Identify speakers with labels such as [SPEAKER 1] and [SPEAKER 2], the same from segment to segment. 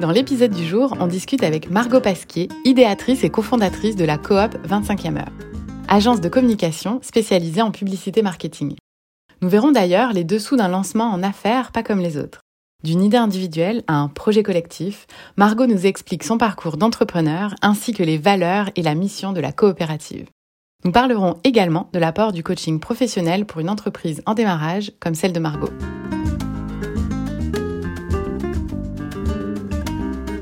[SPEAKER 1] Dans l'épisode du jour, on discute avec Margot Pasquier, idéatrice et cofondatrice de la coop 25e heure, agence de communication spécialisée en publicité marketing. Nous verrons d'ailleurs les dessous d'un lancement en affaires pas comme les autres. D'une idée individuelle à un projet collectif, Margot nous explique son parcours d'entrepreneur ainsi que les valeurs et la mission de la coopérative. Nous parlerons également de l'apport du coaching professionnel pour une entreprise en démarrage comme celle de Margot.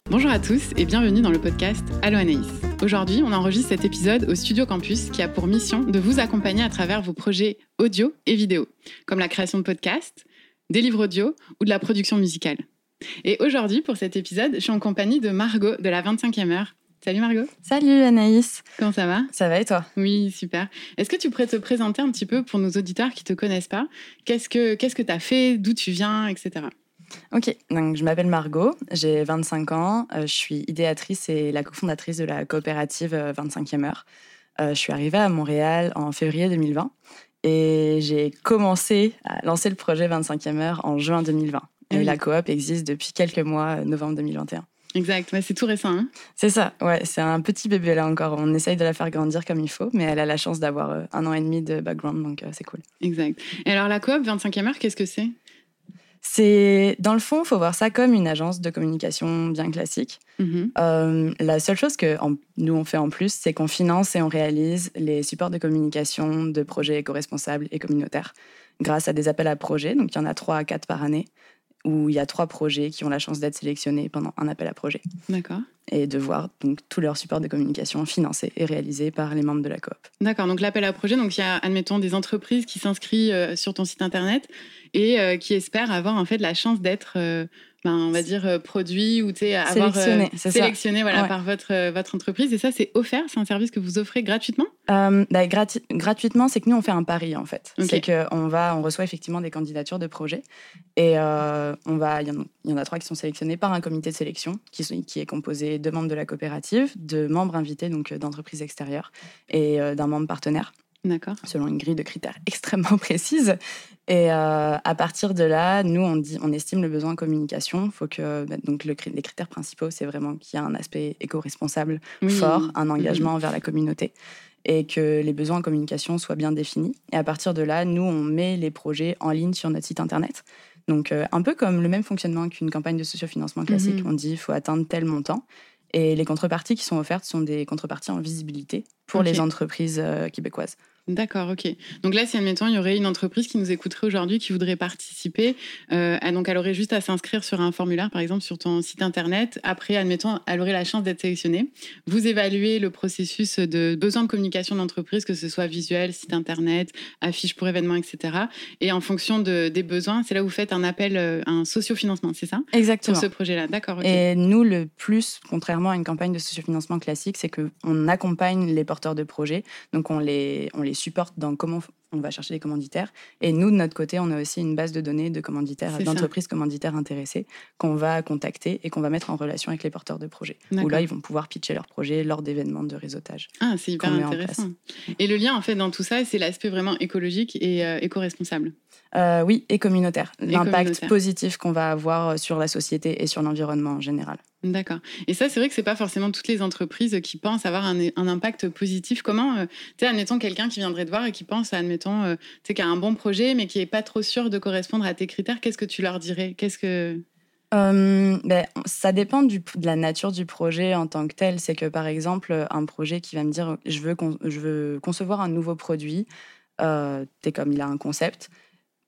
[SPEAKER 1] Bonjour à tous et bienvenue dans le podcast Allo Anaïs. Aujourd'hui, on enregistre cet épisode au Studio Campus qui a pour mission de vous accompagner à travers vos projets audio et vidéo, comme la création de podcasts, des livres audio ou de la production musicale. Et aujourd'hui, pour cet épisode, je suis en compagnie de Margot de la 25e heure. Salut Margot.
[SPEAKER 2] Salut Anaïs.
[SPEAKER 1] Comment ça va?
[SPEAKER 2] Ça va et toi?
[SPEAKER 1] Oui, super. Est-ce que tu pourrais te présenter un petit peu pour nos auditeurs qui ne te connaissent pas? Qu'est-ce que tu que as fait? D'où tu viens Etc.
[SPEAKER 2] Ok, donc je m'appelle Margot, j'ai 25 ans, euh, je suis idéatrice et la cofondatrice de la coopérative 25e euh, heure. Euh, je suis arrivée à Montréal en février 2020 et j'ai commencé à lancer le projet 25e heure en juin 2020. Et la coop existe depuis quelques mois, novembre 2021.
[SPEAKER 1] Exact, c'est tout récent. Hein
[SPEAKER 2] c'est ça, ouais, c'est un petit bébé là encore. On essaye de la faire grandir comme il faut, mais elle a la chance d'avoir un an et demi de background, donc c'est cool.
[SPEAKER 1] Exact. Et alors la coop 25e heure, qu'est-ce que c'est?
[SPEAKER 2] C'est dans le fond, il faut voir ça comme une agence de communication bien classique. Mm-hmm. Euh, la seule chose que nous on fait en plus, c'est qu'on finance et on réalise les supports de communication de projets éco-responsables et communautaires grâce à des appels à projets. Donc il y en a trois à quatre par année où il y a trois projets qui ont la chance d'être sélectionnés pendant un appel à projet.
[SPEAKER 1] D'accord.
[SPEAKER 2] Et de voir donc tous leurs supports de communication financés et réalisés par les membres de la coop.
[SPEAKER 1] D'accord. Donc l'appel à projet, donc il y a admettons des entreprises qui s'inscrivent euh, sur ton site internet et euh, qui espèrent avoir en fait la chance d'être euh, ben, on va dire, produit ou avoir
[SPEAKER 2] euh,
[SPEAKER 1] sélectionné, voilà, par votre, votre entreprise. Et ça, c'est offert C'est un service que vous offrez gratuitement?
[SPEAKER 2] Bah, Gratuitement, c'est que nous, on fait un pari, en fait. C'est qu'on on reçoit effectivement des candidatures de projets. Et on va, il y, en a trois qui sont sélectionnés par un comité de sélection qui, qui est composé de membres de la coopérative, de membres invités, donc d'entreprises extérieures, et d'un membre partenaire. Selon une grille de critères extrêmement précise. Et euh, à partir de là, nous, on, dit, on estime le besoin en communication. Faut que, bah, donc le, les critères principaux, c'est vraiment qu'il y a un aspect éco-responsable fort, un engagement envers la communauté et que les besoins en communication soient bien définis. Et à partir de là, nous, on met les projets en ligne sur notre site internet. Donc, euh, un peu comme le même fonctionnement qu'une campagne de sociofinancement classique. Mhm. On dit il faut atteindre tel montant. Et les contreparties qui sont offertes sont des contreparties en visibilité pour les entreprises euh, québécoises.
[SPEAKER 1] D'accord, ok. Donc là, si admettons, il y aurait une entreprise qui nous écouterait aujourd'hui, qui voudrait participer, euh, donc elle aurait juste à s'inscrire sur un formulaire, par exemple, sur ton site internet. Après, admettons, elle aurait la chance d'être sélectionnée. Vous évaluez le processus de besoin de communication d'entreprise, que ce soit visuel, site internet, affiche pour événements, etc. Et en fonction de, des besoins, c'est là où vous faites un appel, euh, un sociofinancement, c'est ça?
[SPEAKER 2] Exactement.
[SPEAKER 1] Sur ce projet-là, d'accord.
[SPEAKER 2] Et nous, le plus, contrairement à une campagne de sociofinancement classique, c'est qu'on accompagne les porteurs de projets. Donc on les, on les supporte dans comment on va chercher des commanditaires. Et nous, de notre côté, on a aussi une base de données de commanditaires, d'entreprises commanditaires intéressées qu'on va contacter et qu'on va mettre en relation avec les porteurs de projets. Où là, ils vont pouvoir pitcher leur projet lors d'événements de réseautage.
[SPEAKER 1] Ah, c'est hyper intéressant. Et le lien, en fait, dans tout ça, c'est l'aspect vraiment écologique et euh, éco-responsable.
[SPEAKER 2] Euh, oui, et communautaire. L'impact positif qu'on va avoir sur la société et sur l'environnement en général.
[SPEAKER 1] D'accord. Et ça, c'est vrai que c'est pas forcément toutes les entreprises qui pensent avoir un, impact positif. Comment, euh, tu sais, admettons quelqu'un qui viendrait te voir et qui pense, admettons, euh, tu sais, qui a un bon projet, mais qui est pas trop sûr de correspondre à tes critères, qu'est-ce que tu leur dirais? Qu'est-ce que
[SPEAKER 2] euh, ben, ça dépend du, de la nature du projet en tant que tel. C'est que par exemple, un projet qui va me dire je veux, je veux concevoir un nouveau produit, euh, es comme il a un concept.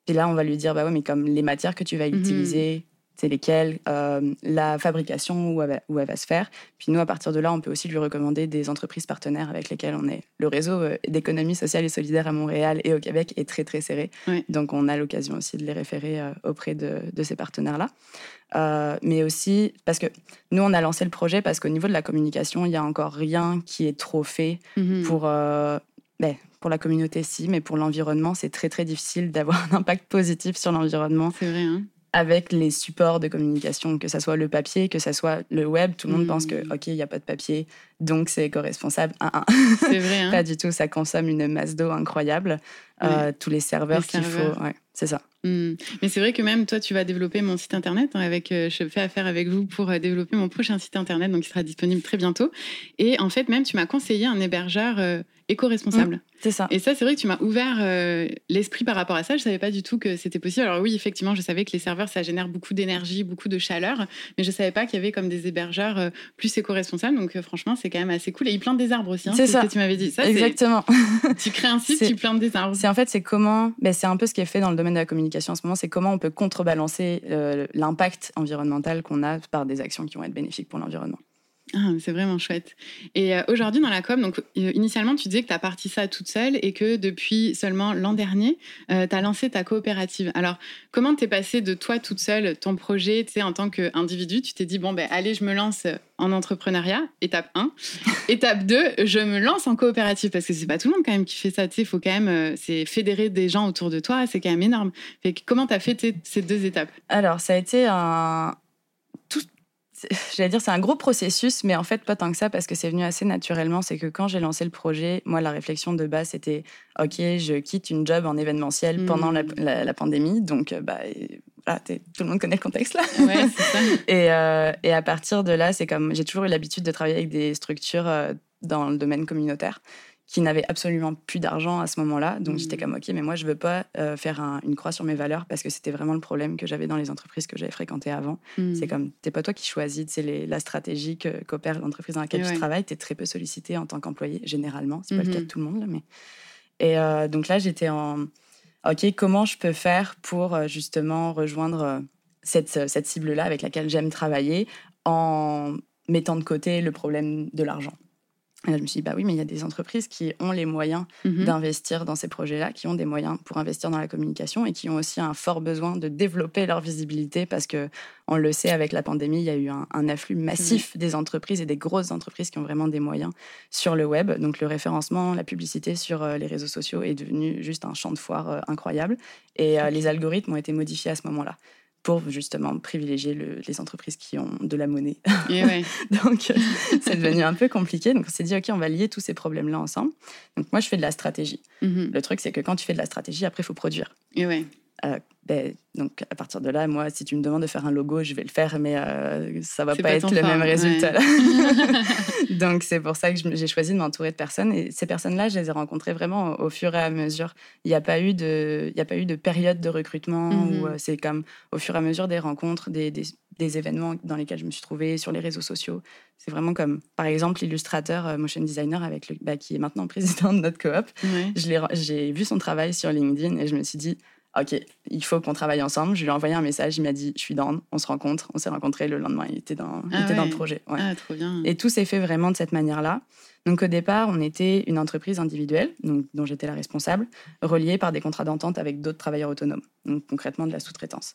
[SPEAKER 2] Et là, on va lui dire bah ouais, mais comme les matières que tu vas mmh utiliser, c'est lesquelles, euh, la fabrication, où elle, va, où elle, va, se faire. Puis nous, à partir de là, on peut aussi lui recommander des entreprises partenaires avec lesquelles on est. Le réseau euh, d'économie sociale et solidaire à Montréal et au Québec est très, très serré. Donc, on a l'occasion aussi de les référer euh, auprès de, de ces partenaires-là. mais aussi parce que nous, on a lancé le projet parce qu'au niveau de la communication, il n'y a encore rien qui est trop fait mmh pour... Ben, pour la communauté, si, mais pour l'environnement, c'est très très difficile d'avoir un impact positif sur l'environnement.
[SPEAKER 1] C'est vrai. Hein
[SPEAKER 2] avec les supports de communication, que ce soit le papier, que ce soit le web. Tout le monde pense que, mmh. OK, il n'y a pas de papier, donc c'est éco-responsable.
[SPEAKER 1] C'est vrai. Hein.
[SPEAKER 2] pas du tout, ça consomme une masse d'eau incroyable. Euh, tous les serveurs qu'il faut. C'est ça.
[SPEAKER 1] Hmm. Mais c'est vrai que même toi, tu vas développer mon site internet. Hein, avec, euh, je fais affaire avec vous pour euh, développer mon prochain site internet, donc il sera disponible très bientôt. Et en fait, même tu m'as conseillé un hébergeur éco-responsable. Mmh,
[SPEAKER 2] c'est ça.
[SPEAKER 1] Et ça, c'est vrai que tu m'as ouvert l'esprit par rapport à ça. Je savais pas du tout que c'était possible. Alors oui, effectivement, je savais que les serveurs, ça génère beaucoup d'énergie, beaucoup de chaleur, mais je savais pas qu'il y avait comme des hébergeurs plus éco-responsables. Donc franchement, c'est quand même assez cool. Et ils plantent des arbres aussi. Hein,
[SPEAKER 2] c'est ça.
[SPEAKER 1] que tu m'avais dit. Ça,
[SPEAKER 2] Exactement.
[SPEAKER 1] tu crées un site, tu plantes des arbres.
[SPEAKER 2] C'est en fait, c'est comment. Ben, c'est un peu ce qui est fait dans le domaine de la communication en ce moment. C'est comment on peut contrebalancer euh, l'impact environnemental qu'on a par des actions qui vont être bénéfiques pour l'environnement.
[SPEAKER 1] Ah, c'est vraiment chouette. Et euh, aujourd'hui, dans la com, donc, euh, initialement, tu disais que tu as parti ça toute seule et que depuis seulement l'an dernier, tu as lancé ta coopérative. Alors, comment t'es passé de toi toute seule, ton projet, tu sais, en tant qu'individu, tu t'es dit, bon, ben, allez, je me lance en entrepreneuriat, étape 1. étape 2, je me lance en coopérative parce que c'est pas tout le monde quand même qui fait ça. Tu sais, il faut quand même, euh, c'est fédérer des gens autour de toi, c'est quand même énorme. Fait comment tu as fait ces deux étapes?
[SPEAKER 2] Alors, ça a été un. J'allais dire, c'est un gros processus, mais en fait, pas tant que ça, parce que c'est venu assez naturellement. C'est que quand j'ai lancé le projet, moi, la réflexion de base, c'était OK, je quitte une job en événementiel pendant la, pandémie. Donc, euh, bah, tout le monde connaît le contexte là. et, euh, et, à partir de là, c'est comme j'ai toujours eu l'habitude de travailler avec des structures euh, dans le domaine communautaire qui n'avaient absolument plus d'argent à ce moment-là. Donc j'étais mmh. comme ok, mais moi je veux pas euh, faire une croix sur mes valeurs parce que c'était vraiment le problème que j'avais dans les entreprises que j'avais fréquentées avant. Mmh. C'est comme t'es pas toi qui choisis, c'est la stratégie que qu'opère l'entreprise dans laquelle tu travailles. Tu es très peu sollicité en tant qu'employé généralement. C'est pas le cas de mmh. tout le monde là, mais et donc là j'étais en OK, comment je peux faire pour euh, justement rejoindre euh, cette, euh, cette cible-là avec laquelle j'aime travailler en mettant de côté le problème de l'argent? Et là, je me suis dit, bah oui, mais il y a des entreprises qui ont les moyens mhm. d'investir dans ces projets-là, qui ont des moyens pour investir dans la communication et qui ont aussi un fort besoin de développer leur visibilité parce que, on le sait, avec la pandémie, il y a eu un, afflux massif des entreprises et des grosses entreprises qui ont vraiment des moyens sur le web. Donc, le référencement, la publicité sur euh, les réseaux sociaux est devenu juste un champ de foire euh, incroyable. Et euh, les algorithmes ont été modifiés à ce moment-là pour justement privilégier les entreprises qui ont de la monnaie. Donc, euh, c'est devenu un peu compliqué. Donc, on s'est dit, OK, on va lier tous ces problèmes-là ensemble. Donc, moi, je fais de la stratégie. Mm-hmm. Le truc, c'est que quand tu fais de la stratégie, après, il faut produire.
[SPEAKER 1] Et ouais.
[SPEAKER 2] Euh, ben, donc à partir de là, moi, si tu me demandes de faire un logo, je vais le faire, mais euh, ça va pas, être le même résultat. donc c'est pour ça que j'ai choisi de m'entourer de personnes. Et ces personnes-là, je les ai rencontrées vraiment au, fur et à mesure. Il n'y a pas eu de, il y a pas eu de période de recrutement où mhm. euh, c'est comme au fur et à mesure des rencontres, des, des, événements dans lesquels je me suis trouvée sur les réseaux sociaux. C'est vraiment comme, par exemple, l'illustrateur euh, motion designer avec le, bah, qui est maintenant président de notre coop. J'ai vu son travail sur LinkedIn et je me suis dit OK, il faut qu'on travaille ensemble. Je lui ai envoyé un message, il m'a dit Je suis down, on se rencontre. On s'est rencontrés le lendemain, il était dans, il ah dans le projet.
[SPEAKER 1] Ah, trop bien.
[SPEAKER 2] Et tout s'est fait vraiment de cette manière-là. Donc au départ, on était une entreprise individuelle, donc, dont j'étais la responsable, reliée par des contrats d'entente avec d'autres travailleurs autonomes, donc concrètement de la sous-traitance.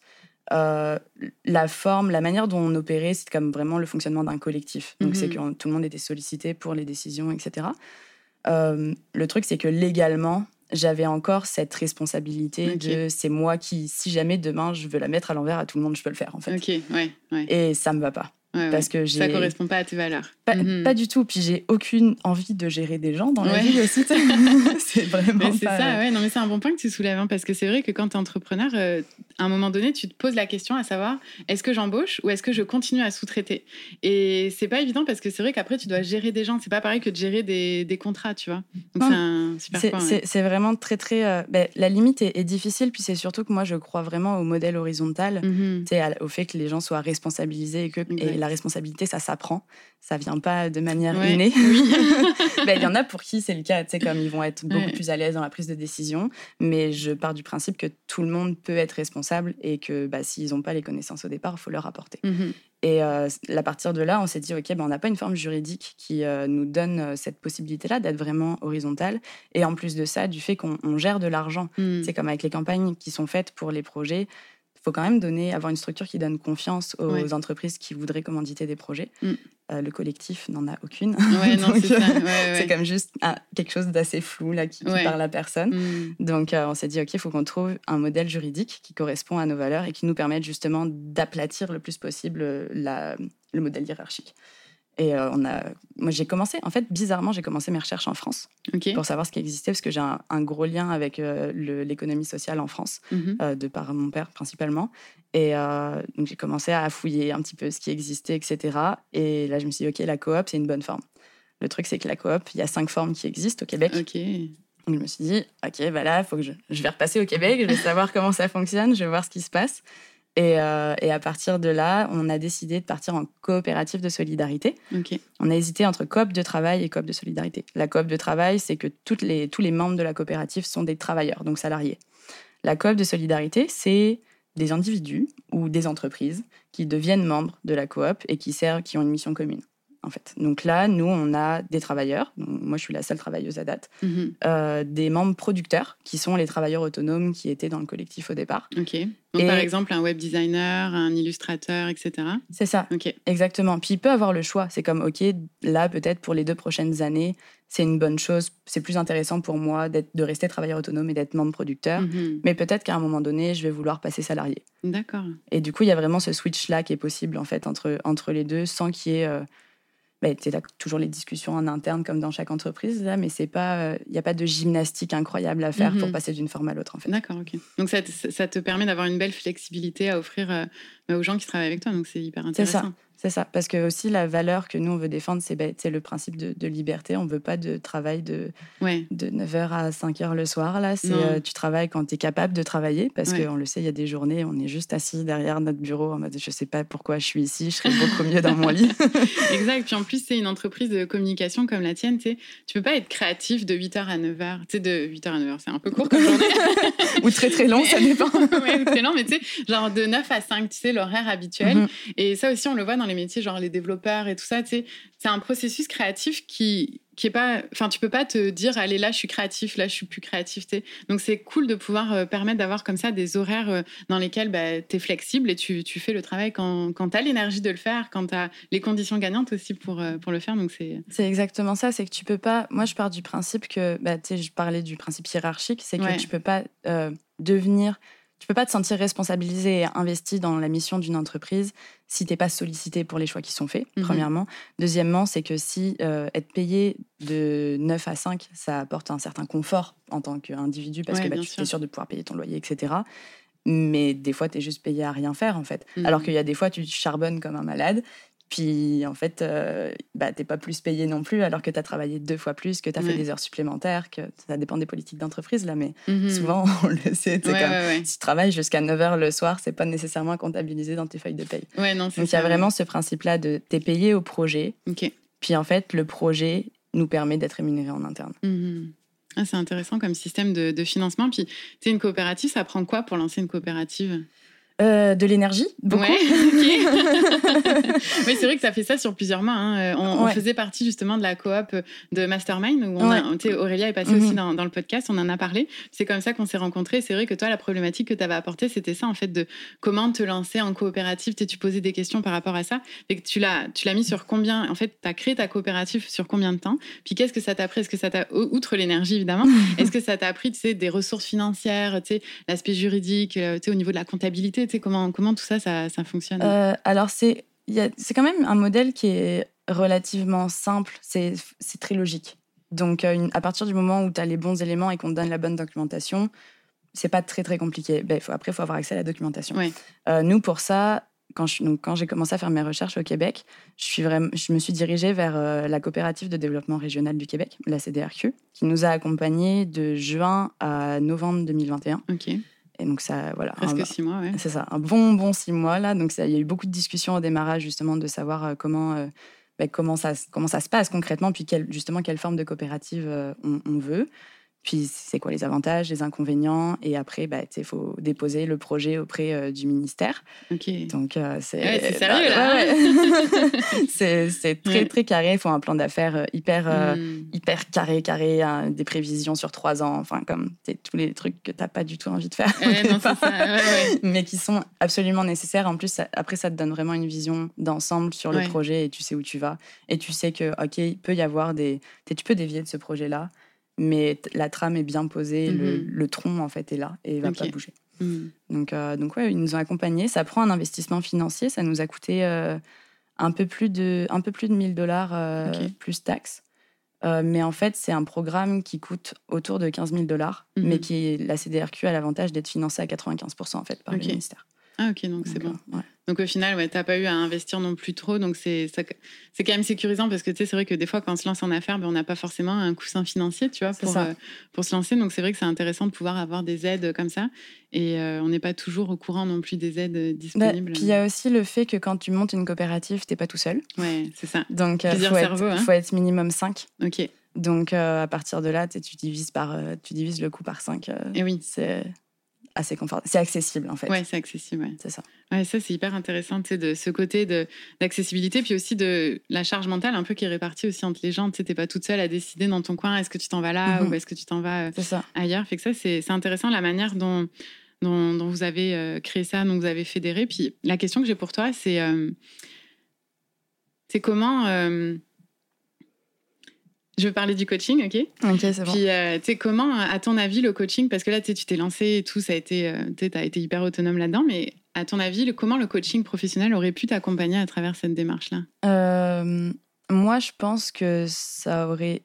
[SPEAKER 2] Euh, la forme, la manière dont on opérait, c'est comme vraiment le fonctionnement d'un collectif. Donc c'est mhm. que tout le monde était sollicité pour les décisions, etc. Euh, le truc, c'est que légalement, j'avais encore cette responsabilité de c'est moi qui, si jamais demain je veux la mettre à l'envers à tout le monde, je peux le faire en fait.
[SPEAKER 1] Ok, ouais, ouais.
[SPEAKER 2] Et ça me va pas parce que
[SPEAKER 1] ça correspond pas à tes valeurs.
[SPEAKER 2] Mhm. Pas, du tout. Puis j'ai aucune envie de gérer des gens dans la vie aussi. c'est vraiment.
[SPEAKER 1] C'est ça. Ouais. Non, mais c'est un bon point que tu soulèves hein, parce que c'est vrai que quand tu es entrepreneur, euh, à un moment donné, tu te poses la question à savoir est-ce que j'embauche ou est-ce que je continue à sous-traiter? Et c'est pas évident parce que c'est vrai qu'après tu dois gérer des gens. C'est pas pareil que de gérer des, des contrats, tu vois. Donc c'est un super point.
[SPEAKER 2] C'est vraiment très très. Euh, ben, la limite est, difficile. Puis c'est surtout que moi je crois vraiment au modèle horizontal, mm au fait que les gens soient responsabilisés et que la responsabilité, ça s'apprend. Ça vient pas de manière innée. Ben, il y en a pour qui c'est le cas, tu sais, comme ils vont être beaucoup plus à l'aise dans la prise de décision. Mais je pars du principe que tout le monde peut être responsable et que bah, s'ils n'ont pas les connaissances au départ, il faut leur apporter. Mm-hmm. Et euh, à partir de là, on s'est dit, OK, ben, on n'a pas une forme juridique qui euh, nous donne euh, cette possibilité-là d'être vraiment horizontale. Et en plus de ça, du fait qu'on gère de l'argent. Mm. C'est comme avec les campagnes qui sont faites pour les projets faut quand même donner, avoir une structure qui donne confiance aux entreprises qui voudraient commanditer des projets. Mm. Euh, le collectif n'en a aucune. c'est comme juste quelque chose d'assez flou là qui, parle à personne. Mm. Donc euh, on s'est dit ok, il faut qu'on trouve un modèle juridique qui correspond à nos valeurs et qui nous permette justement d'aplatir le plus possible la, le modèle hiérarchique. Et euh, on a, moi, j'ai commencé, en fait, bizarrement, j'ai commencé mes recherches en France pour savoir ce qui existait, parce que j'ai un, gros lien avec euh, l'économie sociale en France, mhm. euh, de par mon père principalement. Et donc, j'ai commencé à fouiller un petit peu ce qui existait, etc. Et là, je me suis dit, OK, la coop, c'est une bonne forme. Le truc, c'est que la coop, il y a cinq formes qui existent au Québec.
[SPEAKER 1] OK.
[SPEAKER 2] Donc, je me suis dit, OK, bah là, faut que je, je vais repasser au Québec, je vais savoir comment ça fonctionne, je vais voir ce qui se passe. Euh, et, à partir de là, on a décidé de partir en coopérative de solidarité. On a hésité entre coop de travail et coop de solidarité. La coop de travail, c'est que toutes les, tous les membres de la coopérative sont des travailleurs, donc salariés. La coop de solidarité, c'est des individus ou des entreprises qui deviennent membres de la coop et qui servent, qui ont une mission commune en fait. Donc là, nous, on a des travailleurs, moi je suis la seule travailleuse à date, mhm. euh, des membres producteurs, qui sont les travailleurs autonomes qui étaient dans le collectif au départ.
[SPEAKER 1] Ok. Donc par exemple, un web designer, un illustrateur, etc.
[SPEAKER 2] C'est ça. Ok. Exactement. Puis il peut avoir le choix. C'est comme, ok, là, peut-être pour les deux prochaines années, c'est une bonne chose. C'est plus intéressant pour moi de rester travailleur autonome et d'être membre producteur. Mhm. Mais peut-être qu'à un moment donné, je vais vouloir passer salarié.
[SPEAKER 1] D'accord.
[SPEAKER 2] Et du coup, il y a vraiment ce switch-là qui est possible, en fait, entre, entre les deux, sans qu'il y ait... Euh, bah, tu as toujours les discussions en interne comme dans chaque entreprise, là, mais il n'y euh, a pas de gymnastique incroyable à faire pour mhm. passer d'une forme à l'autre. En fait.
[SPEAKER 1] D'accord, ok. Donc ça, ça, te permet d'avoir une belle flexibilité à offrir euh, aux gens qui travaillent avec toi, donc c'est hyper intéressant.
[SPEAKER 2] C'est ça, parce que aussi la valeur que nous on veut défendre, c'est bah, le principe de, liberté. On veut pas de travail de, de 9h à 5h le soir. Là, c'est euh, tu travailles quand tu es capable de travailler, parce qu'on le sait, il y a des journées, on est juste assis derrière notre bureau en mode je sais pas pourquoi je suis ici, je serais beaucoup mieux dans mon lit.
[SPEAKER 1] exact. Puis en plus, c'est une entreprise de communication comme la tienne. Tu peux pas être créatif de 8h à 9h. Tu sais, de 8h à 9h, c'est un peu court comme journée.
[SPEAKER 2] ou très très long, ça dépend.
[SPEAKER 1] oui, ou très long, mais tu sais, genre de 9 à 5, tu sais, l'horaire habituel. Mhm. Et ça aussi, on le voit dans les métiers, genre les développeurs et tout ça, c'est un processus créatif qui, qui est pas. Enfin, tu peux pas te dire, allez, là, je suis créatif, là, je suis plus créatif, tu sais. Donc, c'est cool de pouvoir euh, permettre d'avoir comme ça des horaires euh, dans lesquels bah, tu es flexible et tu, tu, fais le travail quand, quand tu as l'énergie de le faire, quand tu as les conditions gagnantes aussi pour, euh, pour le faire. Donc, c'est.
[SPEAKER 2] C'est exactement ça, c'est que tu peux pas. Moi, je pars du principe que, bah, tu sais, je parlais du principe hiérarchique, c'est que tu peux pas devenir tu peux pas te sentir responsabilisé et investi dans la mission d'une entreprise si t'es pas sollicité pour les choix qui sont faits, mhm. premièrement. Deuxièmement, c'est que si euh, être payé de 9 à 5, ça apporte un certain confort en tant qu'individu, parce que bah, tu es sûr de pouvoir payer ton loyer, etc. Mais des fois, tu es juste payé à rien faire, en fait. Mhm. Alors qu'il y a des fois, tu charbonnes comme un malade, puis en fait, euh, bah, tu n'es pas plus payé non plus alors que tu as travaillé deux fois plus, que tu as fait des heures supplémentaires, que ça dépend des politiques d'entreprise là, mais mhm. souvent on le sait. Si tu travailles jusqu'à 9 heures le soir, c'est pas nécessairement comptabilisé dans tes feuilles de paye.
[SPEAKER 1] Donc
[SPEAKER 2] il y a vraiment ce principe-là de t'es payé au projet. Puis en fait, le projet nous permet d'être rémunéré en interne.
[SPEAKER 1] Mhm. Ah, c'est intéressant comme système de, de financement. Puis, tu une coopérative, ça prend quoi pour lancer une coopérative?
[SPEAKER 2] Euh, de l'énergie, beaucoup. Ouais,
[SPEAKER 1] Mais c'est vrai que ça fait ça sur plusieurs mois. Hein. Euh, on, faisait partie justement de la coop de Mastermind où on Aurélia est passée aussi mhm. dans, dans, le podcast, on en a parlé. C'est comme ça qu'on s'est rencontrés. C'est vrai que toi, la problématique que tu avais apportée, c'était ça en fait de comment te lancer en coopérative. Tu posais des questions par rapport à ça. Et que tu l'as, mis sur combien En fait, tu as créé ta coopérative sur combien de temps? Puis qu'est-ce que ça t'a pris? Est-ce que ça t'a, outre l'énergie évidemment, est-ce que ça t'a appris tu sais, des ressources financières, tu sais, l'aspect juridique, euh, tu sais, au niveau de la comptabilité comment, comment tout ça, ça, fonctionne?
[SPEAKER 2] Euh, Alors, c'est quand même un modèle qui est relativement simple, c'est très logique. Donc, euh, à partir du moment où tu as les bons éléments et qu'on te donne la bonne documentation, c'est pas très très compliqué. Ben, faut, après, il faut avoir accès à la documentation. Euh, nous, pour ça, quand j'ai commencé à faire mes recherches au Québec, je, suis vraiment, je me suis dirigée vers la coopérative de développement régional du Québec, la CDRQ, qui nous a accompagnés de juin à novembre 2021.
[SPEAKER 1] Ok.
[SPEAKER 2] Et donc ça, voilà.
[SPEAKER 1] Presque six mois, oui.
[SPEAKER 2] C'est ça, un bon, bon six mois là. Donc il y a eu beaucoup de discussions au démarrage justement de savoir euh, comment, euh, ben, comment, ça, comment ça se passe concrètement, puis justement quelle forme de coopérative euh, on, veut. Puis c'est quoi les avantages, les inconvénients, et après, bah, il faut déposer le projet auprès euh, du ministère. Donc
[SPEAKER 1] euh, c'est sérieux là.
[SPEAKER 2] c'est très très carré. Il faut un plan d'affaires euh, hyper hmm. hyper carré carré, hein, des prévisions sur trois ans, enfin comme tous les trucs que tu n'as pas du tout envie de faire,
[SPEAKER 1] non, ça.
[SPEAKER 2] mais qui sont absolument nécessaires. En plus, après ça te donne vraiment une vision d'ensemble sur le projet et tu sais où tu vas et tu sais que ok, il peut y avoir des, tu peux dévier de ce projet là mais la trame est bien posée, le, mhm. tronc en fait est là et il va pas bouger. Mhm. Donc, euh, donc ouais, ils nous ont accompagnés. Ça prend un investissement financier, ça nous a coûté euh, un peu plus de, un peu plus de 1000 dollars plus taxes. mais en fait, c'est un programme qui coûte autour de 15 000 dollars, mais mhm. qui la CDRQ a l'avantage d'être financée à 95% en fait par le ministère.
[SPEAKER 1] Ah ok, donc c'est bon. Donc au final, ouais, t'as pas eu à investir non plus trop, donc c'est c'est quand même sécurisant parce que tu sais, c'est vrai que des fois quand on se lance en affaires, ben, on n'a pas forcément un coussin financier, tu vois, pour, euh, pour se lancer. Donc c'est vrai que c'est intéressant de pouvoir avoir des aides comme ça, et euh, on n'est pas toujours au courant non plus des aides bah, disponibles.
[SPEAKER 2] puis il y a aussi le fait que quand tu montes une coopérative, t'es pas tout seul.
[SPEAKER 1] Ouais, c'est ça.
[SPEAKER 2] Donc il euh, faut, être, hein. faut être minimum 5.
[SPEAKER 1] Ok.
[SPEAKER 2] Donc à partir de là, tu divises par, tu divises le coût par 5.
[SPEAKER 1] et oui.
[SPEAKER 2] C'est assez confortable. C'est accessible en fait.
[SPEAKER 1] Ouais, c'est accessible. Ouais.
[SPEAKER 2] C'est ça.
[SPEAKER 1] Ouais, ça c'est hyper intéressant, tu sais, de ce côté d'accessibilité, puis aussi de la charge mentale un peu qui est répartie aussi entre les gens. Tu n'es pas toute seule à décider dans ton coin, est-ce que tu t'en vas là mhm. ou est-ce que tu t'en vas euh, ailleurs. Fait que ça c'est intéressant la manière dont dont, vous avez euh, créé ça, dont vous avez fédéré. Puis la question que j'ai pour toi, c'est euh, c'est comment je veux parler du coaching, ok?
[SPEAKER 2] Ok, c'est bon.
[SPEAKER 1] Puis, euh, tu sais, comment, à ton avis, le coaching, parce que là, tu t'es lancé et tout, ça a été, euh, tu as été hyper autonome là-dedans, mais à ton avis, comment le coaching professionnel aurait pu t'accompagner à travers cette démarche-là?
[SPEAKER 2] Euh, Moi, je pense que ça aurait,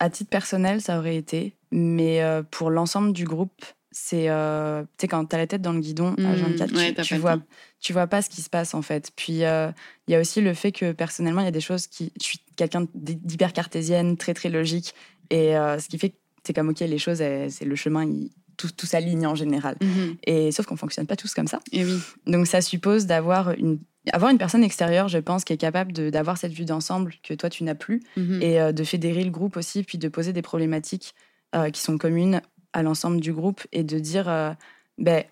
[SPEAKER 2] à titre personnel, ça aurait été, mais pour l'ensemble du groupe, c'est tu sais quand t'as la tête dans le guidon à 24 mmh, tu, vois tu vois pas ce qui se passe en fait. Puis il y a aussi le fait que personnellement il y a des choses qui je suis quelqu'un d'hyper cartésienne très très logique. Et euh, ce qui fait que c'est comme ok les choses c'est le chemin tout, tout s'aligne en général. Mmh. et sauf qu'on fonctionne pas tous comme ça.
[SPEAKER 1] Et oui.
[SPEAKER 2] Donc ça suppose d'avoir une avoir une personne extérieure, je pense, qui est capable d'avoir cette vue d'ensemble que toi, tu n'as plus, mmh. et de fédérer le groupe aussi, puis de poser des problématiques qui sont communes à l'ensemble du groupe et de dire, euh, ben,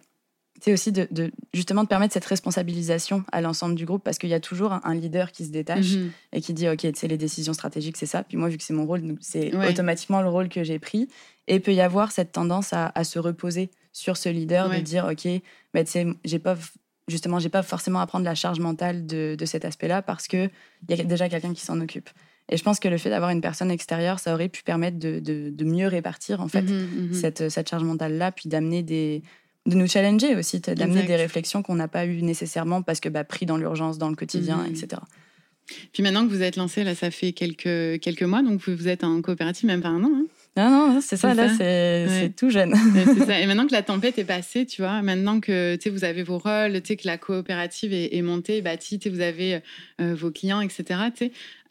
[SPEAKER 2] c'est aussi de, justement de permettre cette responsabilisation à l'ensemble du groupe parce qu'il y a toujours un, leader qui se détache mhm. et qui dit ok c'est les décisions stratégiques c'est ça. Puis moi vu que c'est mon rôle c'est automatiquement le rôle que j'ai pris. Et peut y avoir cette tendance à, se reposer sur ce leader de dire ok ben, j'ai pas justement j'ai pas forcément à prendre la charge mentale de, de cet aspect là parce que il y a déjà quelqu'un qui s'en occupe. Et je pense que le fait d'avoir une personne extérieure, ça aurait pu permettre de, de, mieux répartir en fait mmh mmh cette, cette, charge mentale-là, puis d'amener des de nous challenger aussi, d'amener des réflexions qu'on n'a pas eues nécessairement parce que bah, pris dans l'urgence, dans le quotidien, mmh etc.
[SPEAKER 1] Puis maintenant que vous êtes lancé, là, ça fait quelques, quelques mois, donc vous êtes en coopérative même pas un an. Hein
[SPEAKER 2] non, non, c'est ça, là, c'est tout jeune.
[SPEAKER 1] ça. Et maintenant que la tempête est passée, tu vois, maintenant que vous avez vos rôles, que la coopérative est, est montée, bâtie, vous avez euh, vos clients, etc.,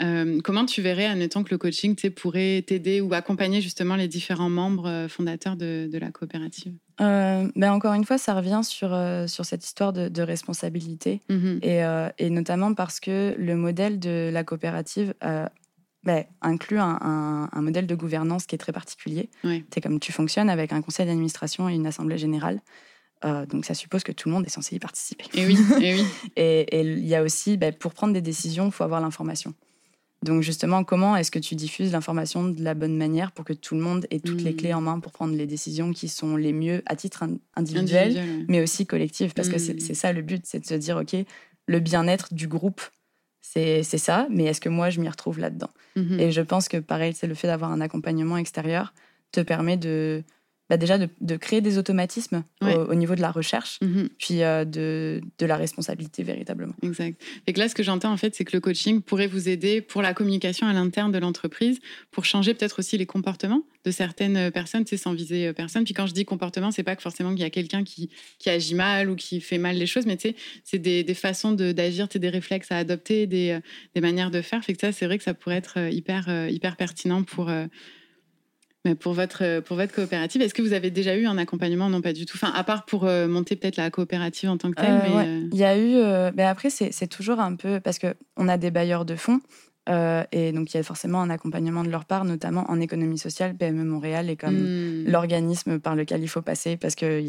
[SPEAKER 1] euh, comment tu verrais, admettons que le coaching pourrait t'aider ou accompagner justement les différents membres euh, fondateurs de, de la coopérative?
[SPEAKER 2] Ben Encore une fois, ça revient sur, sur cette histoire de, responsabilité mmh et, et, notamment parce que le modèle de la coopérative bah, inclut un, modèle de gouvernance qui est très particulier. C'est comme tu fonctionnes avec un conseil d'administration et une assemblée générale. Euh, donc ça suppose que tout le monde est censé y participer.
[SPEAKER 1] Et oui, et oui.
[SPEAKER 2] et il y a aussi, bah, pour prendre des décisions, il faut avoir l'information. Donc justement, comment est-ce que tu diffuses l'information de la bonne manière pour que tout le monde ait toutes les clés en main pour prendre les décisions qui sont les mieux à titre individuel, mais aussi collectif? Parce que mm. c'est ça le but, c'est de se dire, OK, le bien-être du groupe c'est ça, mais est-ce que moi, je m'y retrouve là-dedans? Mmh Et je pense que, pareil, c'est le fait d'avoir un accompagnement extérieur te permet de, bah, déjà de, créer des automatismes au, niveau de la recherche, mhm. puis euh, de, de, la responsabilité véritablement.
[SPEAKER 1] Exact. Et que là, ce que j'entends en fait, c'est que le coaching pourrait vous aider pour la communication à l'interne de l'entreprise, pour changer peut-être aussi les comportements de certaines personnes, tu sais, sans viser euh, personne. Puis quand je dis comportement, c'est pas que forcément qu'il y a quelqu'un qui, qui, agit mal ou qui fait mal les choses, mais tu sais, c'est des, des, façons d'agir, des réflexes à adopter, des, euh, des, manières de faire. Fait que ça, c'est vrai que ça pourrait être hyper, hyper pertinent pour mais pour votre, pour votre coopérative, est-ce que vous avez déjà eu un accompagnement? Non, pas du tout. Enfin, à part pour euh, monter peut-être la coopérative en tant que telle.
[SPEAKER 2] Euh, euh, Il y a eu. mais après, c'est toujours un peu. Parce qu'on a des bailleurs de fonds. Euh, et donc, il y a forcément un accompagnement de leur part, notamment en économie sociale. PME Montréal est comme hmm. l'organisme par lequel il faut passer parce que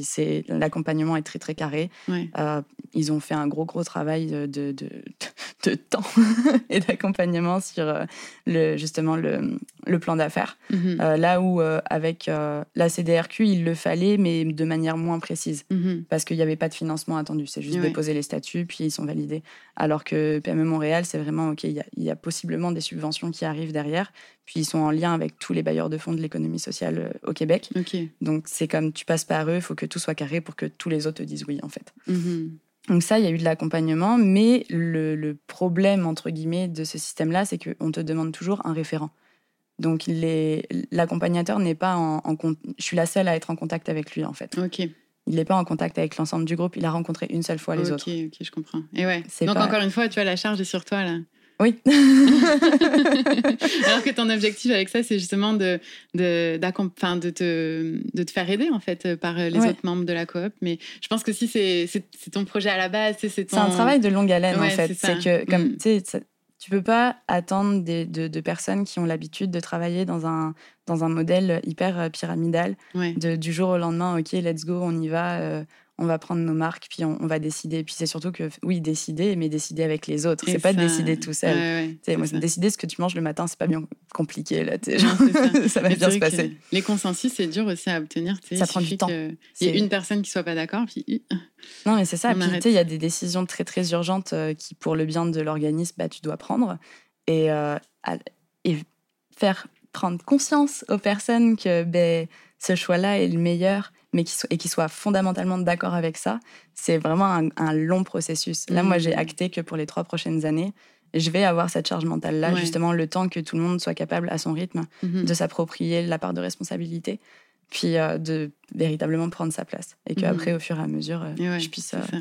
[SPEAKER 2] l'accompagnement est très, très carré. Euh, ils ont fait un gros, gros travail de, de, de, temps et d'accompagnement sur euh, le, justement le, le plan d'affaires. Mhm. là où, avec la CDRQ, il le fallait, mais de manière moins précise mhm. parce qu'il n'y avait pas de financement attendu. C'est juste déposer les statuts, puis ils sont validés. Alors que PME Montréal, c'est vraiment, OK, il y a, y a possibilité des subventions qui arrivent derrière. Puis ils sont en lien avec tous les bailleurs de fonds de l'économie sociale euh, au Québec. Donc c'est comme tu passes par eux, il faut que tout soit carré pour que tous les autres te disent oui en fait.
[SPEAKER 1] Mhm.
[SPEAKER 2] Donc ça, il y a eu de l'accompagnement, mais le, problème, entre guillemets, de ce système-là, c'est qu'on te demande toujours un référent. Donc l'accompagnateur n'est pas en, en, Je suis la seule à être en contact avec lui, en fait.
[SPEAKER 1] Ok.
[SPEAKER 2] Il n'est pas en contact avec l'ensemble du groupe, il a rencontré une seule fois les autres.
[SPEAKER 1] Ok, ok, je comprends. Et ouais. Donc encore une fois, tu as la charge est sur toi, là.
[SPEAKER 2] Oui.
[SPEAKER 1] Alors que ton objectif avec ça, c'est justement de, de, de, te, de te faire aider en fait par les autres membres de la coop. Mais je pense que si c'est ton projet à la base, c'est ton...
[SPEAKER 2] un travail de longue haleine en fait. C'est que comme mm. tu sais, tu peux pas attendre des, de, personnes qui ont l'habitude de travailler dans un, dans un modèle hyper pyramidal. De, du jour au lendemain, ok, let's go, on y va. Euh, on va prendre nos marques, puis on, va décider. Puis c'est surtout que, oui, décider, mais décider avec les autres. C'est pas décider tout seul. moi, décider ce que tu manges le matin, c'est pas bien compliqué. Là, ça. ça. va bien se passer.
[SPEAKER 1] Les consensus, c'est dur aussi à obtenir.
[SPEAKER 2] Ça prend du temps.
[SPEAKER 1] Il y a une personne qui soit pas d'accord, puis.
[SPEAKER 2] Non, mais c'est ça. Il y a des décisions très, très urgentes euh, qui, pour le bien de l'organisme, bah, tu dois prendre. Et, euh, et faire prendre conscience aux personnes que ben, ce choix-là est le meilleur mais qui et qui soient fondamentalement d'accord avec ça, c'est vraiment un, long processus. Là, moi, j'ai mmh. acté que pour les trois prochaines années, je vais avoir cette charge mentale-là, justement, le temps que tout le monde soit capable, à son rythme, mmh de s'approprier la part de responsabilité, puis euh, de véritablement prendre sa place. Et qu'après, mmh. au fur et à mesure, euh, je puisse. Euh,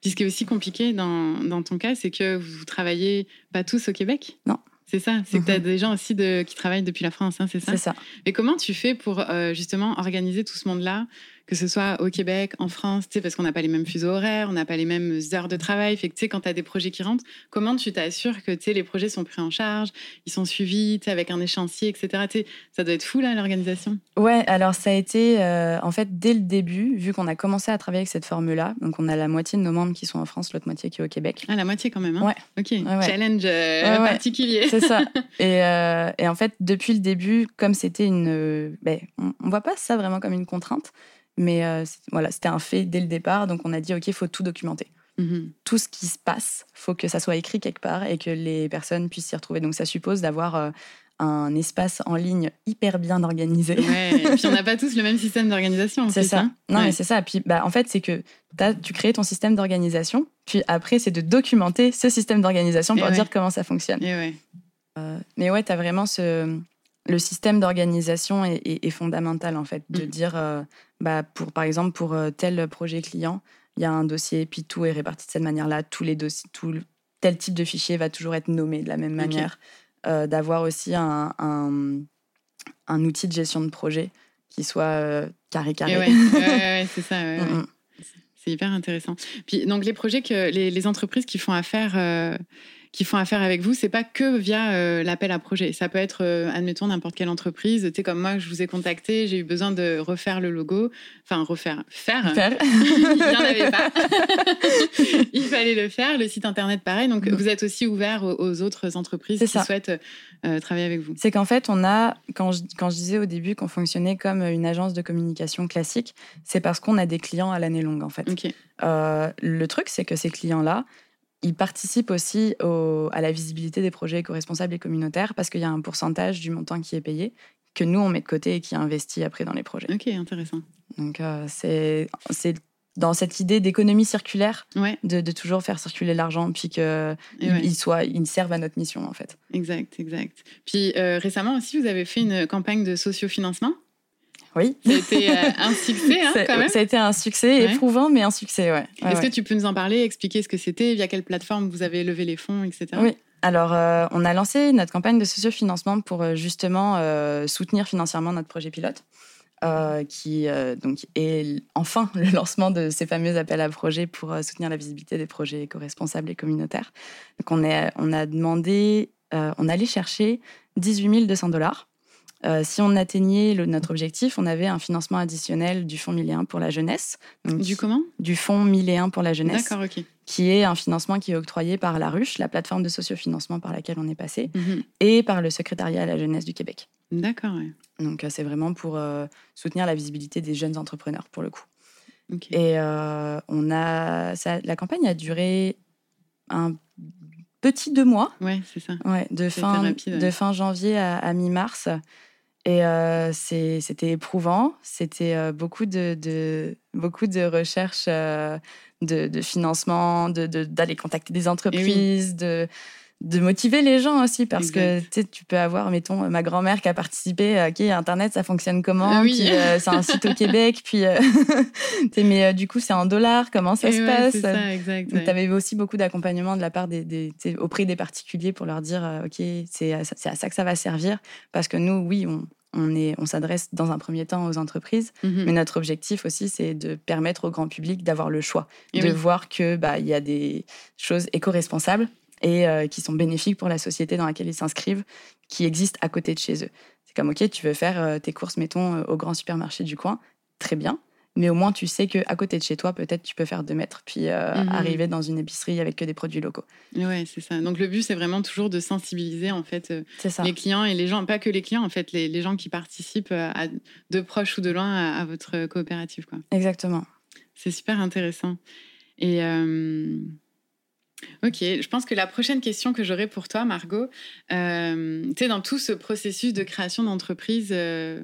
[SPEAKER 1] puis ce qui est aussi compliqué dans, dans ton cas, c'est que vous travaillez pas tous au Québec?
[SPEAKER 2] Non.
[SPEAKER 1] C'est ça, c'est que tu as des gens aussi de, qui travaillent depuis la France, hein, c'est ça
[SPEAKER 2] C'est ça.
[SPEAKER 1] Mais comment tu fais pour justement organiser tout ce monde-là que ce soit au Québec, en France, parce qu'on n'a pas les mêmes fuseaux horaires, on n'a pas les mêmes heures de travail. Fait que, quand tu as des projets qui rentrent, comment tu t'assures que les projets sont pris en charge, ils sont suivis avec un échéancier, etc. ça doit être fou, là, l'organisation.
[SPEAKER 2] Ouais, alors ça a été, euh, en fait, dès le début, vu qu'on a commencé à travailler avec cette formule-là, donc on a la moitié de nos membres qui sont en France, l'autre moitié qui est au Québec.
[SPEAKER 1] Ah, la moitié quand même, hein
[SPEAKER 2] Ouais.
[SPEAKER 1] Ok, challenge euh, particulier.
[SPEAKER 2] C'est ça. et, euh, et, en fait, depuis le début, comme c'était une. Ben, on, on voit pas ça vraiment comme une contrainte. Mais euh, voilà, c'était un fait dès le départ. Donc on a dit, OK, il faut tout documenter. Mhm. Tout ce qui se passe, faut que ça soit écrit quelque part et que les personnes puissent s'y retrouver. Donc ça suppose d'avoir euh, un espace en ligne hyper bien organisé.
[SPEAKER 1] Ouais, et puis on n'a pas tous le même système d'organisation.
[SPEAKER 2] C'est ça. Hein. non, mais c'est ça. Puis bah, en fait, c'est que tu crées ton système d'organisation, puis après, c'est de documenter ce système d'organisation pour dire comment ça fonctionne. Euh, mais ouais, tu as vraiment ce, le système d'organisation est, fondamental en fait, de mm. dire, euh, bah, pour, par exemple, pour euh, tel projet client, il y a un dossier, puis tout est réparti de cette manière-là, tous les dossiers, tout tel type de fichier va toujours être nommé de la même manière, euh, d'avoir aussi un, un, outil de gestion de projet qui soit carré carré.
[SPEAKER 1] Ouais, c'est ça. Mm, mm. C'est hyper intéressant. Puis donc les projets que les, les entreprises qui font affaire qui font affaire avec vous, c'est pas que via euh, l'appel à projet. Ça peut être, euh, admettons, n'importe quelle entreprise. Tu sais, comme moi, je vous ai contacté, j'ai eu besoin de refaire le logo. Enfin, refaire, faire.
[SPEAKER 2] faire.
[SPEAKER 1] Il n'y en avait pas. Il fallait le faire. Le site internet, pareil. Donc, vous êtes aussi ouvert aux, autres entreprises qui souhaitent euh, travailler avec vous.
[SPEAKER 2] C'est qu'en fait, on a, quand je, quand je disais au début qu'on fonctionnait comme une agence de communication classique, c'est parce qu'on a des clients à l'année longue, en fait. le truc, c'est que ces clients-là, ils participent aussi à la visibilité des projets éco-responsables et communautaires parce qu'il y a un pourcentage du montant qui est payé que nous, on met de côté et qui est investi après dans les projets.
[SPEAKER 1] Ok, intéressant.
[SPEAKER 2] Donc, euh, c'est dans cette idée d'économie circulaire, de, toujours faire circuler l'argent, puis ouais. soient, ils servent à notre mission, en fait.
[SPEAKER 1] Exact, exact. Puis euh, récemment aussi, vous avez fait une campagne de sociofinancement
[SPEAKER 2] oui.
[SPEAKER 1] Ça a été euh, un succès, hein, quand même.
[SPEAKER 2] Ça a été un succès éprouvant, mais un succès, ouais.
[SPEAKER 1] Est-ce que tu peux nous en parler, expliquer ce que c'était, via quelle plateforme vous avez levé les fonds, etc.
[SPEAKER 2] Oui. Alors, euh, on a lancé notre campagne de sociofinancement pour euh, justement soutenir financièrement notre projet pilote. qui donc est enfin le lancement de ces fameux appels à projets pour soutenir la visibilité des projets éco-responsables et communautaires. Donc on, est, on a demandé, on allait chercher 18 200 dollars euh, si on atteignait notre objectif, on avait un financement additionnel du Fonds 1001 pour la jeunesse.
[SPEAKER 1] du comment?
[SPEAKER 2] Du Fonds 1001 pour la jeunesse.
[SPEAKER 1] D'accord, ok.
[SPEAKER 2] Qui est un financement qui est octroyé par la Ruche, la plateforme de sociofinancement par laquelle on est passé, mhm. et par le secrétariat à la jeunesse du Québec.
[SPEAKER 1] D'accord,
[SPEAKER 2] Donc euh, c'est vraiment pour euh, soutenir la visibilité des jeunes entrepreneurs, pour le coup. Et on a, la campagne a duré un petit deux mois.
[SPEAKER 1] Ouais, c'est ça.
[SPEAKER 2] Ouais, de, fin, de fin janvier à mi-mars. Et euh, c'était éprouvant. C'était beaucoup, de, de, beaucoup de recherches de, de, financement, d'aller de, contacter des entreprises, de de motiver les gens aussi parce que tu peux avoir mettons ma grand-mère qui a participé à qui internet ça fonctionne comment? Ah oui. Euh, c'est un site au Québec puis euh, mais euh, du coup c'est en dollars comment ça se passe? tu avais aussi beaucoup d'accompagnement de la part des, des auprès des particuliers pour leur dire ok c'est à, ça que ça va servir parce que nous oui on on, est, on s'adresse dans un premier temps aux entreprises, mhm. mais notre objectif aussi, c'est de permettre au grand public d'avoir le choix, de voir que bah il y a des choses éco-responsables et euh, qui sont bénéfiques pour la société dans laquelle ils s'inscrivent, qui existent à côté de chez eux. C'est comme, OK, tu veux faire euh, tes courses, mettons, euh, au grand supermarché du coin, très bien, mais au moins tu sais qu'à côté de chez toi, peut-être tu peux faire deux mètres, puis mhm. arriver dans une épicerie avec que des produits locaux.
[SPEAKER 1] Oui, c'est ça. Donc le but, c'est vraiment toujours de sensibiliser en fait les clients et les gens, pas que les clients, en fait, les, les gens qui participent à, de proche ou de loin à, votre coopérative. Quoi.
[SPEAKER 2] Exactement.
[SPEAKER 1] C'est super intéressant. Et Ok, je pense que la prochaine question que j'aurai pour toi, Margot, euh, tu sais, dans tout ce processus de création d'entreprise, euh,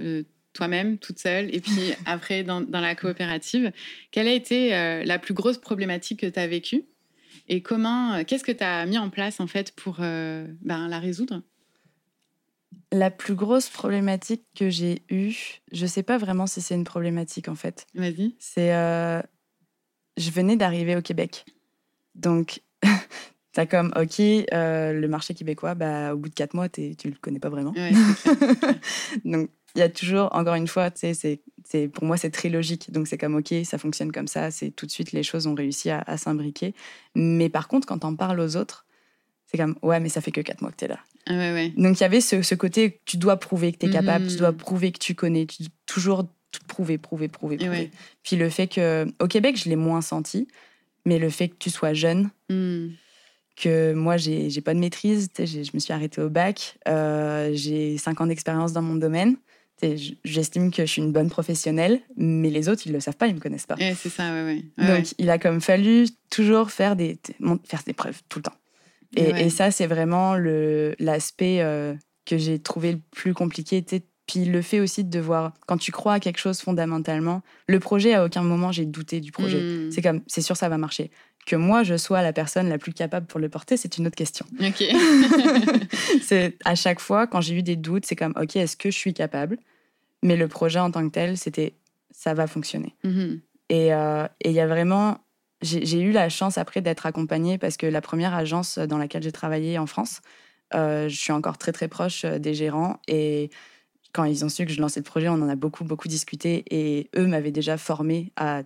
[SPEAKER 1] euh, toi-même, toute seule, et puis après dans, la coopérative, quelle a été la plus grosse problématique que tu as vécue et comment, qu'est-ce que tu as mis en place en fait pour ben, la résoudre?
[SPEAKER 2] La plus grosse problématique que j'ai eue, je sais pas vraiment si c'est une problématique en fait.
[SPEAKER 1] Vas-y.
[SPEAKER 2] C'est, je venais d'arriver au Québec. Donc, T'as comme, OK, euh, le marché québécois, bah, au bout de quatre mois, tu le connais pas vraiment. Donc, il y a toujours, encore une fois, c'est, pour moi, c'est très logique. Donc, c'est comme, OK, ça fonctionne comme ça. C'est tout de suite, les choses ont réussi à, s'imbriquer. Mais par contre, quand on parle aux autres, c'est comme, ouais, mais ça fait que quatre mois que tu es là.
[SPEAKER 1] Ah
[SPEAKER 2] Donc, il y avait ce, côté, tu dois prouver que tu es capable, tu dois mmh. prouver que tu connais, tu dois toujours prouver, prouver, prouver, prouver. Puis le fait que, au Québec, je l'ai moins senti. Mais le fait que tu sois jeune, hmm. que moi, j'ai, j'ai pas de maîtrise, je me suis arrêtée au bac, euh, j'ai cinq ans d'expérience dans mon domaine. J'estime que je suis une bonne professionnelle, mais les autres, ils le savent pas, ils me connaissent pas.
[SPEAKER 1] c'est ça, ouais,
[SPEAKER 2] Donc, il a comme fallu toujours faire des, faire des preuves tout le temps. Et, et ça, c'est vraiment l'aspect euh, que j'ai trouvé le plus compliqué. Puis le fait aussi de devoir, quand tu crois à quelque chose fondamentalement, le projet, à aucun moment j'ai douté du projet. Hmm. C'est comme, c'est sûr, ça va marcher. Que moi, je sois la personne la plus capable pour le porter, c'est une autre question.
[SPEAKER 1] Ok.
[SPEAKER 2] c'est à chaque fois, quand j'ai eu des doutes, c'est comme, ok, est-ce que je suis capable? Mais le projet en tant que tel, c'était, ça va fonctionner. Mm-hmm. Euh, et il y a vraiment, j'ai eu la chance après d'être accompagnée parce que la première agence dans laquelle j'ai travaillé en France, euh, je suis encore très très proche euh, des gérants et quand ils ont su que je lançais le projet, on en a beaucoup, beaucoup discuté et eux m'avaient déjà formé à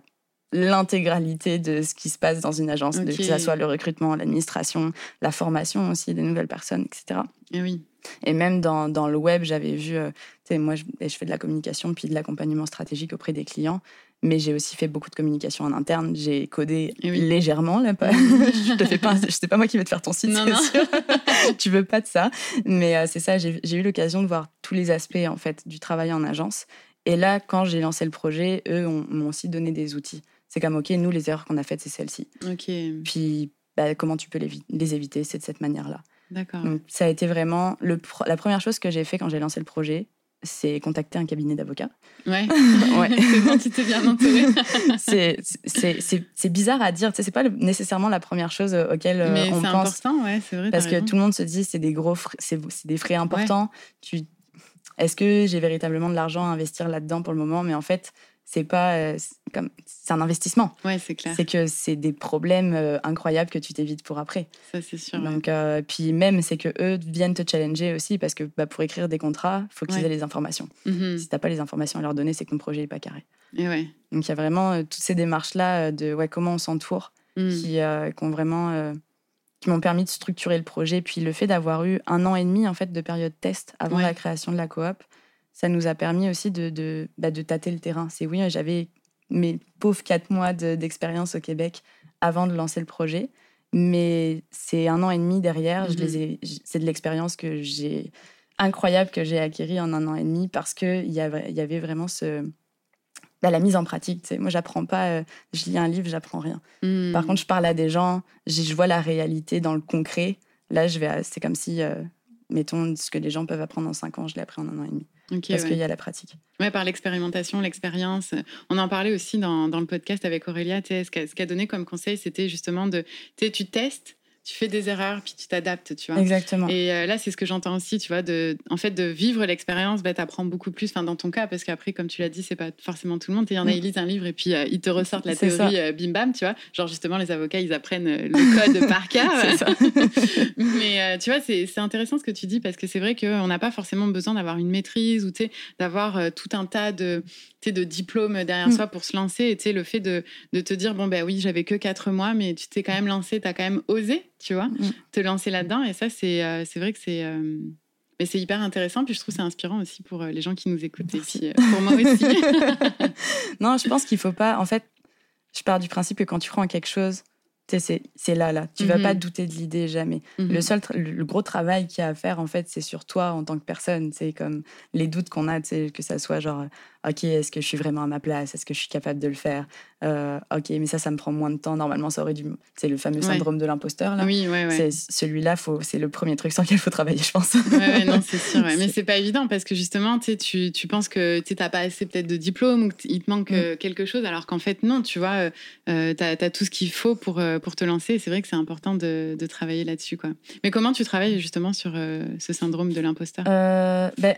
[SPEAKER 2] l'intégralité de ce qui se passe dans une agence, que ce soit le recrutement, l'administration, la formation aussi des nouvelles personnes, etc.
[SPEAKER 1] Et oui.
[SPEAKER 2] Et même dans, dans le web, j'avais vu, euh, moi, je, je, fais de la communication puis de l'accompagnement stratégique auprès des clients mais j'ai aussi fait beaucoup de communication en interne. J'ai codé légèrement là. Pas... je te fais pas, sais pas moi qui vais te faire ton site, non, non. sûr. tu veux pas de ça, mais euh, c'est ça. J'ai eu l'occasion de voir tous les aspects en fait du travail en agence. Et là, quand j'ai lancé le projet, eux m'ont aussi donné des outils. C'est comme ok, nous les erreurs qu'on a faites, c'est celles-ci.
[SPEAKER 1] Ok.
[SPEAKER 2] Puis bah, comment tu peux les, les éviter, c'est de cette manière-là.
[SPEAKER 1] D'accord.
[SPEAKER 2] ça a été vraiment le, la première chose que j'ai fait quand j'ai lancé le projet, c'est contacter un cabinet d'avocats.
[SPEAKER 1] Ouais, ouais. c'est bon, tu t'es bien entouré.
[SPEAKER 2] c'est bizarre à dire, c'est pas nécessairement la première chose auquel euh,
[SPEAKER 1] Mais
[SPEAKER 2] on pense.
[SPEAKER 1] c'est important, ouais, c'est vrai.
[SPEAKER 2] Parce que tout le monde se dit c'est des gros, c'est des frais importants. Tu, est-ce que j'ai véritablement de l'argent à investir là-dedans pour le moment? Mais en fait, c'est pas euh, comme c'est un investissement.
[SPEAKER 1] Ouais, c'est clair.
[SPEAKER 2] C'est que c'est des problèmes euh, incroyables que tu t'évites pour après.
[SPEAKER 1] Ça c'est sûr.
[SPEAKER 2] Donc euh, puis même c'est que eux viennent te challenger aussi parce que bah, pour écrire des contrats, faut qu'ils aient les informations. Si mm-hmm. tu Si t'as pas les informations à leur donner, c'est que ton projet est pas carré.
[SPEAKER 1] Et ouais.
[SPEAKER 2] Donc il y a vraiment toutes ces démarches là de ouais comment on s'entoure mm. qui, ont vraiment qui m'ont permis de structurer le projet. Puis le fait d'avoir eu un an et demi en fait de période test avant la création de la coop ça nous a permis aussi de, de, bah, de tâter le terrain. C'est oui, j'avais mes pauvres quatre mois d'expérience au Québec avant de lancer le projet, mais c'est un an et demi derrière. Mm C'est de l'expérience que j'ai incroyable que j'ai acquérie en un an et demi parce qu'il y avait, y avait vraiment ce, bah, la mise en pratique. Moi, j'apprends pas, euh, je lis un livre, j'apprends rien. Par mm. contre, je parle à des gens, je vois la réalité dans le concret. Là, je vais, c'est comme si euh, mettons, ce que les gens peuvent apprendre en cinq ans, je l'ai appris en un an et demi. Parce qu'il y a la pratique.
[SPEAKER 1] Ouais, par l'expérimentation, l'expérience. On en parlait aussi dans, dans le podcast avec Aurélia. Ce qu'elle a donné comme conseil, c'était justement de, tu testes, tu fais des erreurs puis tu t'adaptes, tu vois.
[SPEAKER 2] Exactement.
[SPEAKER 1] Et euh, là, c'est ce que j'entends aussi, tu vois, de, en fait, de vivre l'expérience, bah, tu apprends beaucoup plus, enfin, dans ton cas, parce qu'après, comme tu l'as dit, c'est pas forcément tout le monde. Il y en a, ils lisent un livre et puis euh, ils te ressortent la théorie euh, bim bam, tu vois. Genre, justement, les avocats, ils apprennent le code par cœur. Mais tu vois, c'est intéressant ce que tu dis parce que c'est vrai qu'on n'a pas forcément besoin d'avoir une maîtrise ou, tu sais, d'avoir tout un tas de, de diplômes derrière mm. soi pour se lancer. Et tu sais, le fait de, de, te dire, bon, ben oui, j'avais que quatre mois, mais tu t'es quand même lancé, tu as quand même osé tu vois, mm. te lancer là-dedans. Et ça, c'est euh, vrai que c'est euh, mais c'est hyper intéressant. Puis je trouve c'est inspirant aussi pour euh, les gens qui nous écoutent. Et puis pour moi aussi.
[SPEAKER 2] non, je pense qu'il faut pas. En fait, je pars du principe que quand tu crois en quelque chose, c'est là, là. Tu vas pas mhm. douter de l'idée jamais. Le mhm. seul, le gros travail qu'il y a à faire, en fait, c'est sur toi en tant que personne. C'est comme les doutes qu'on a, que ça soit genre, ok, est-ce que je suis vraiment à ma place? Est-ce que je suis capable de le faire? Euh, Ok, mais ça, ça me prend moins de temps. Normalement, ça aurait dû. C'est le fameux syndrome de l'imposteur. Là.
[SPEAKER 1] Oui, ouais,
[SPEAKER 2] ouais. Celui-là, c'est le premier truc sur lequel il faut travailler, je pense.
[SPEAKER 1] Ouais, non, c'est sûr. Mais c'est pas évident parce que justement, tu, tu penses que tu n'as pas assez peut-être de diplôme ou qu'il te manque mm. euh, quelque chose, alors qu'en fait, non, tu vois, euh, tu as, tout ce qu'il faut pour, pour te lancer. C'est vrai que c'est important de, de travailler là-dessus. quoi. Mais comment tu travailles justement sur ce syndrome de l'imposteur?
[SPEAKER 2] Ben,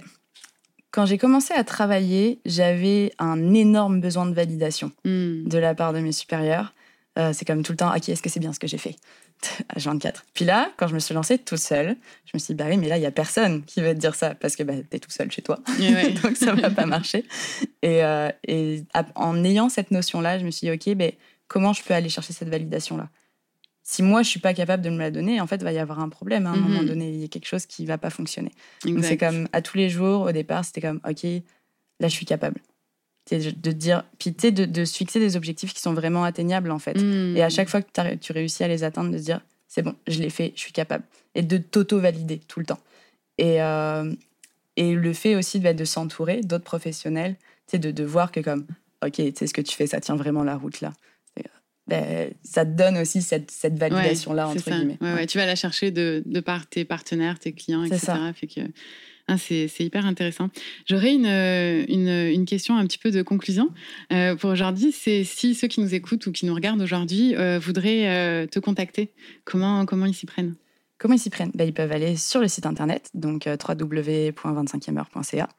[SPEAKER 2] quand j'ai commencé à travailler, j'avais un énorme besoin de validation hmm. de la part de mes supérieurs. Euh, c'est comme tout le temps, ok, est-ce que c'est bien ce que j'ai fait à 24 Puis là, quand je me suis lancée toute seule, je me suis dit, bah oui, mais là, il n'y a personne qui va te dire ça parce que bah, tu es tout seul chez toi. Donc ça ne va pas marcher. Et, euh, et, en ayant cette notion-là, je me suis dit, ok, ben, comment je peux aller chercher cette validation-là? Si moi je suis pas capable de me la donner, en fait, il va y avoir un problème. Hein, à un moment mhm. donné, il y a quelque chose qui va pas fonctionner. c'est comme à tous les jours, au départ, c'était comme, ok, là je suis capable. De dire, puis tu de, de, se fixer des objectifs qui sont vraiment atteignables en fait. Et à chaque fois que tu réussis à les atteindre, de se dire, c'est bon, je l'ai fait, je suis capable. Et de t'auto-valider tout le temps. Et, euh, et le fait aussi de, de s'entourer d'autres professionnels, de, de voir que comme, ok, tu sais ce que tu fais, ça tient vraiment la route là. Ben, ça te donne aussi cette, cette validation-là, entre guillemets.
[SPEAKER 1] Ouais, Tu vas la chercher de, de par tes partenaires, tes clients, etc. Fait que, ah, c'est hyper intéressant. J'aurais une, une, une, question un petit peu de conclusion euh, pour aujourd'hui. C'est si ceux qui nous écoutent ou qui nous regardent aujourd'hui euh, voudraient euh, te contacter, comment, comment ils s'y prennent?
[SPEAKER 2] Comment ils s'y prennent? Ben, Ils peuvent aller sur le site internet, donc www.25e-heure.ca,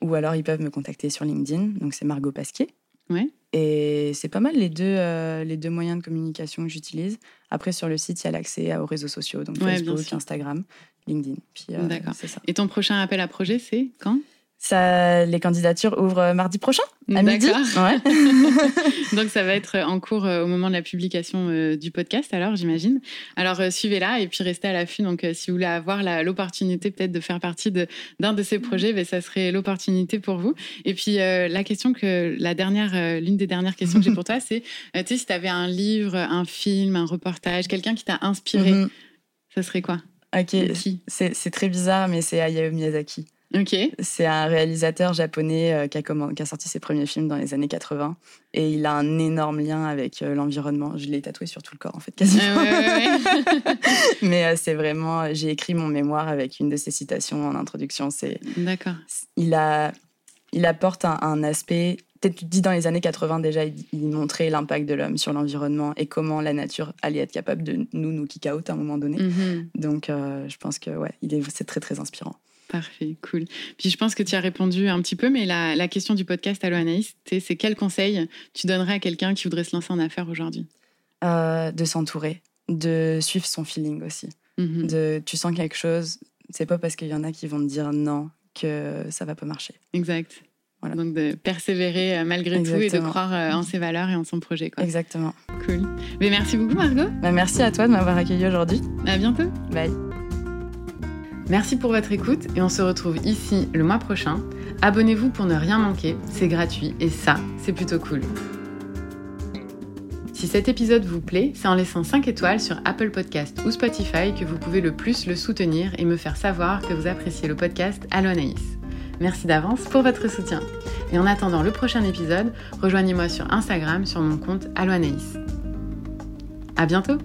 [SPEAKER 2] ou alors ils peuvent me contacter sur LinkedIn, donc c'est Margot Pasquier.
[SPEAKER 1] Ouais.
[SPEAKER 2] Et c'est pas mal les deux, euh, les deux moyens de communication que j'utilise. Après, sur le site, il y a l'accès aux réseaux sociaux, donc Facebook, Instagram, LinkedIn.
[SPEAKER 1] Euh, D'accord. Et ton prochain appel à projet, c'est quand?
[SPEAKER 2] Ça, les candidatures ouvrent mardi prochain à midi. Ouais.
[SPEAKER 1] Donc ça va être en cours euh, au moment de la publication euh, du podcast, alors j'imagine. Alors euh, suivez-la et puis restez à l'affût. Donc si vous voulez avoir l'opportunité peut-être de faire partie d'un de, ces projets, ben, ça serait l'opportunité pour vous. Et puis la question que la dernière, l'une des dernières questions que j'ai pour toi, c'est tu sais si tu avais un livre, un film, un reportage, quelqu'un qui t'a inspiré, mm-hmm. ça serait quoi?
[SPEAKER 2] Ok, c'est très bizarre, mais c'est Hayao Miyazaki. C'est un réalisateur japonais euh, qui, a qui, a sorti ses premiers films dans les années 80 et il a un énorme lien avec euh, l'environnement. Je l'ai tatoué sur tout le corps en fait quasiment. Mais euh, c'est vraiment, j'ai écrit mon mémoire avec une de ses citations en introduction. C'est
[SPEAKER 1] d'accord.
[SPEAKER 2] Il a, il apporte un, aspect. Peut-être tu dis dans les années 80 déjà, il, montrait l'impact de l'homme sur l'environnement et comment la nature allait être capable de nous nous kick out à un moment donné. Mm-hmm. Donc je pense que ouais, il est, c'est très très inspirant.
[SPEAKER 1] Parfait, cool. Puis je pense que tu as répondu un petit peu, mais la, question du podcast Allo Anaïs, c'est quel conseil tu donnerais à quelqu'un qui voudrait se lancer en affaires aujourd'hui?
[SPEAKER 2] Euh, De s'entourer, de suivre son feeling aussi. Mhm. De, tu sens quelque chose, c'est pas parce qu'il y en a qui vont te dire non que ça va pas marcher.
[SPEAKER 1] Exact. Voilà. Donc de persévérer euh, malgré tout et de croire euh, en ses valeurs et en son projet. Quoi.
[SPEAKER 2] Exactement.
[SPEAKER 1] Cool. Mais merci beaucoup Margot.
[SPEAKER 2] Bah, merci à toi de m'avoir accueilli aujourd'hui.
[SPEAKER 1] À bientôt.
[SPEAKER 2] Bye.
[SPEAKER 1] Merci pour votre écoute et on se retrouve ici le mois prochain. Abonnez-vous pour ne rien manquer, c'est gratuit et ça, c'est plutôt cool. Si cet épisode vous plaît, c'est en laissant 5 étoiles sur Apple Podcast ou Spotify que vous pouvez le plus le soutenir et me faire savoir que vous appréciez le podcast Allo. Merci d'avance pour votre soutien. Et en attendant le prochain épisode, rejoignez-moi sur Instagram sur mon compte Allo Anaïs. À bientôt!